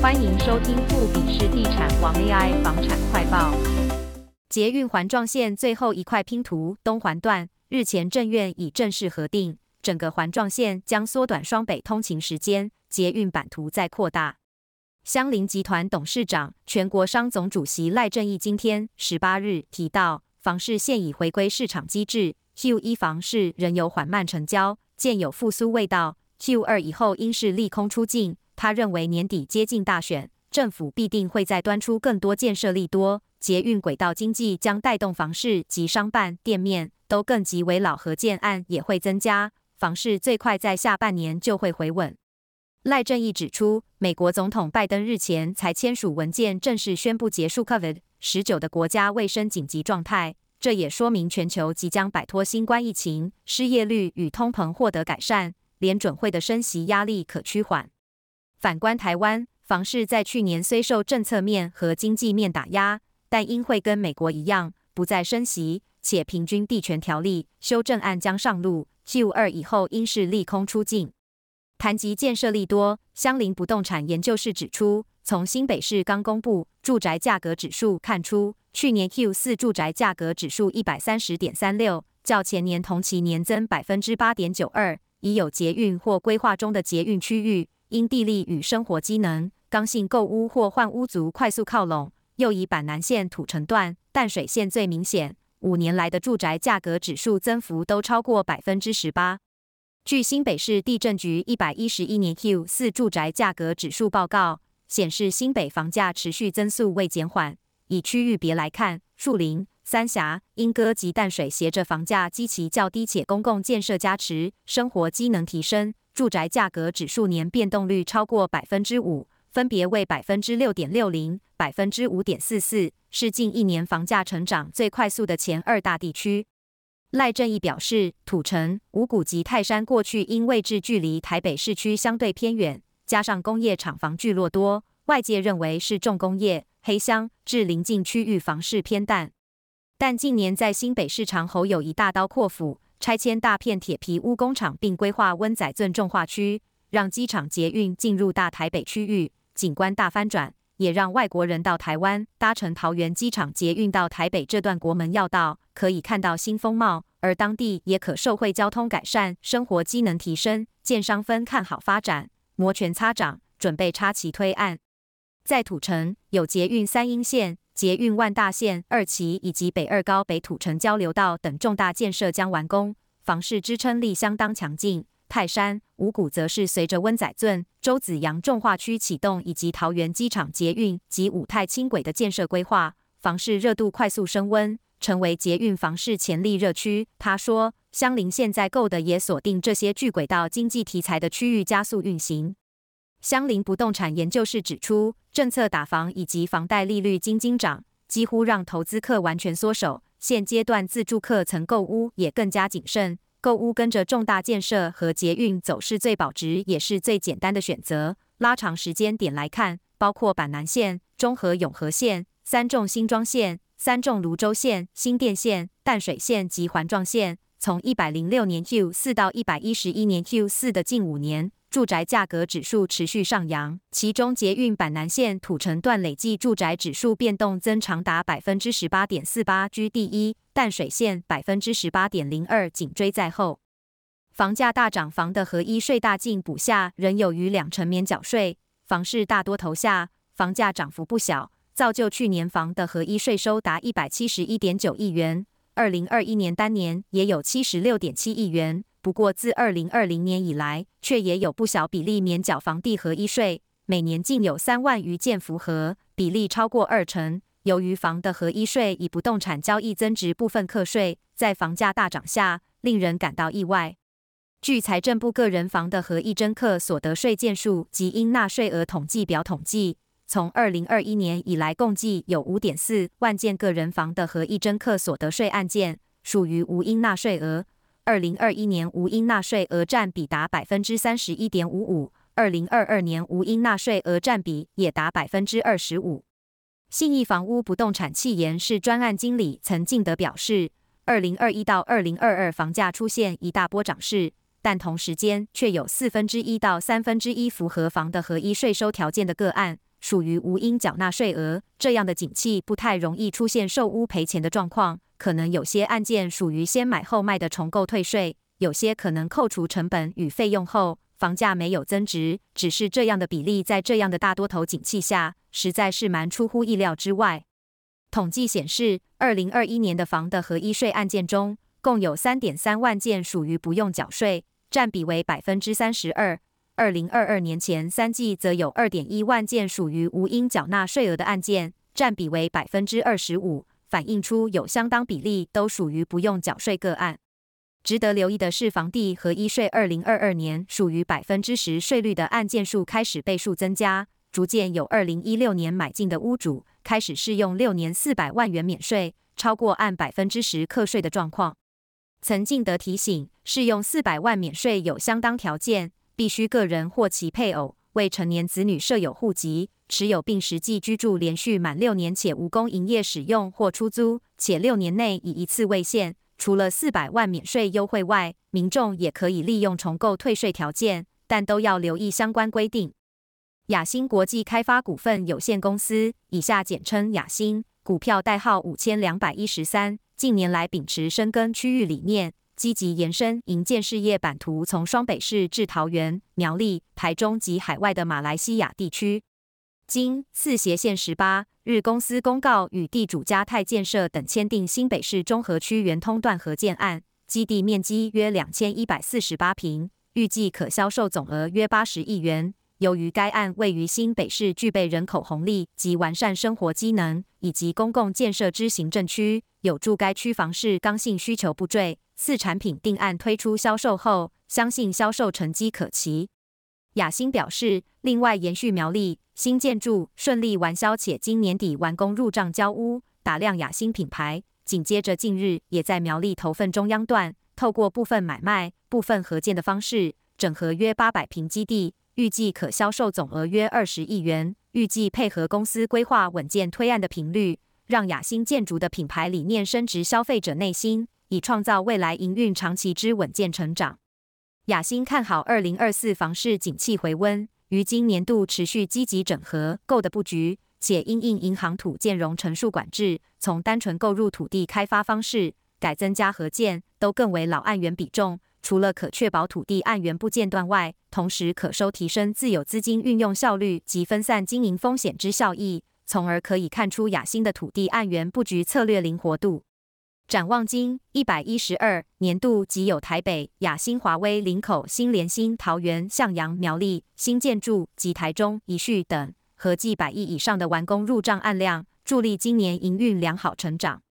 欢迎收听富比士地产王 AI 房产快报。捷运环状线最后一块拼图东环段日前政院已正式核定，整个环状线将缩短双北通勤时间，捷运版图再扩大。香林集团董事长、全国商总主席赖正义今天十八日提到，房市现已回归市场机制，Q1 房市仍有缓慢成交，见有复苏味道。Q2 以后应是利空出尽。他认为年底接近大选，政府必定会再端出更多建设利多，捷运轨道经济将带动房市及商办店面都更极为老合建案也会增加，房市最快在下半年就会回稳。赖正义指出，美国总统拜登日前才签署文件，正式宣布结束 COVID-19 的国家卫生紧急状态，这也说明全球即将摆脱新冠疫情，失业率与通膨获得改善，联准会的升息压力可趋缓。反观台湾，房市在去年虽受政策面和经济面打压，但因会跟美国一样不再升息，且平均地权条例修正案将上路，Q2 以后应是利空出尽。谈及建设利多，相邻不动产研究室指出，从新北市刚公布住宅价格指数看出，去年 Q4 住宅价格指数一百三十点三六，较前年同期年增百分之八点九二，已有捷运或规划中的捷运区域。因地利与生活机能，刚性购屋或换屋族快速靠拢，又以板南线土城段、淡水线最明显。五年来的住宅价格指数增幅都超过百分之十八。据新北市地震局一百一十一年 Q 四住宅价格指数报告显示，新北房价持续增速未减缓。以区域别来看，树林、三峡、莺歌及淡水携着房价基期较低且公共建设加持，生活机能提升。住宅价格指数年变动率超过百分之五，分别为百分之六点六零、百分之五点四四，是近一年房价成长最快速的前二大地区。赖正义表示，土城、五股及泰山过去因位置距离台北市区相对偏远，加上工业厂房聚落多，外界认为是重工业黑箱，致邻近区域房市偏淡。但近年在新北市场侯友宜大刀阔斧。拆迁大片铁皮屋工厂，并规划温仔镇重划区，让机场捷运进入大台北区域，景观大翻转，也让外国人到台湾搭乘桃园机场捷运到台北这段国门要道，可以看到新风貌，而当地也可受惠交通改善，生活机能提升，建商分看好发展，摩拳擦掌，准备插旗推案。在土城有捷运三莺线。捷运万大线二期以及北二高北土城交流道等重大建设将完工，房市支撑力相当强劲。泰山、五股则是随着温仔圳、洲子阳重划区启动，以及桃园机场捷运及五泰轻轨的建设规划，房市热度快速升温，成为捷运房市潜力热区。他说，乡林现在购的也锁定这些巨轨道经济题材的区域，加速运行。相邻不动产研究室指出，政策打房以及房贷利率惊惊涨，几乎让投资客完全缩手。现阶段自住客曾购屋也更加谨慎，购屋跟着重大建设和捷运走是最保值也是最简单的选择。拉长时间点来看，包括板南线、中和永和线、三重新庄线、三重泸州线、新店线、淡水线及环状线，从一百零六年 Q 四到一百一十一年 Q 四的近五年。住宅价格指数持续上扬，其中捷运板南线土城段累计住宅指数变动增长达百分之十八点四八，居第一；淡水线百分之十八点零二，紧追在后。房价大涨，房的合一税大进补下，仍有逾两成免缴税，房市大多头下，房价涨幅不小，造就去年房的合一税收达一百七十一点九亿元，二零二一年单年也有七十六点七亿元。不过，自二零二零年以来，却也有不小比例免缴房地合一税，每年竟有三万余件符合，比例超过二成。由于房的合一税以不动产交易增值部分课税，在房价大涨下，令人感到意外。据财政部个人房的合一征课所得税件数及应纳税额统计表统计，从二零二一年以来，共计有五点四万件个人房的合一征课所得税案件，属于无应纳税额。二零二一年无应纳税额占比达百分之三十一点五五，二零二二年无应纳税额占比也达百分之二十五。信义房屋不动产企研室专案经理曾敬德表示，二零二一到二零二二房价出现一大波涨势，但同时间却有四分之一到三分之一符合房的合一税收条件的个案，属于无应缴纳税额。这样的景气不太容易出现售屋赔钱的状况，可能有些案件属于先买后卖的重构退税，有些可能扣除成本与费用后，房价没有增值。只是这样的比例在这样的大多头景气下，实在是蛮出乎意料之外。统计显示，二零二一年的房的合一税案件中，共有三点三万件属于不用缴税，占比为百分之三十二。二零二二年前三季则有二点一万件属于无应缴纳税额的案件，占比为百分之二十五，反映出有相当比例都属于不用缴税个案。值得留意的是，房地合一税二零二二年属于百分之十税率的案件数开始倍数增加，逐渐有二零一六年买进的屋主开始适用六年四百万元免税，超过按百分之十课税的状况。曾进得提醒，适用四百万免税有相当条件，必须个人或其配偶、未成年子女设有户籍、持有并实际居住连续满六年且无工营业使用或出租，且六年内以一次为限。除了四百万免税优惠外，民众也可以利用重构退税条件，但都要留意相关规定。亚新国际开发股份有限公司（以下简称亚新），股票代号五千两百一十三。近年来秉持深耕区域理念，积极延伸营建事业版图，从双北市至桃园、苗栗、台中及海外的马来西亚地区。经四协线十八日，公司公告与地主嘉泰建设等签订新北市中和区圆通段合建案，基地面积约两千一百四十八坪，预计可销售总额约八十亿元。由于该案位于新北市，具备人口红利及完善生活机能以及公共建设之行政区，有助该区房市刚性需求不坠。四产品定案推出销售后，相信销售成绩可期。雅欣表示，另外延续苗栗新建筑顺利完销，且今年底完工入账交屋，打亮雅欣品牌。紧接着近日也在苗栗头份中央段，透过部分买卖、部分合建的方式，整合约八百平基地。预计可销售总额约二十亿元。预计配合公司规划稳健推案的频率，让雅欣建筑的品牌理念深植消费者内心，以创造未来营运长期之稳健成长。雅欣看好二零二四房市景气回温，于今年度持续积极整合购的布局，且因应银行土建融成数管制，从单纯购入土地开发方式改增加合建，都更为老按源比重。除了可确保土地按源不间断外，同时可收提升自有资金运用效率及分散经营风险之效益，从而可以看出雅欣的土地按源布局策略灵活度。展望今一百一十二年度，即有台北亚新、华威、林口、新联新、桃园、向阳、苗栗新建筑及台中宜序等合计百亿以上的完工入账案量，助力今年营运良好成长。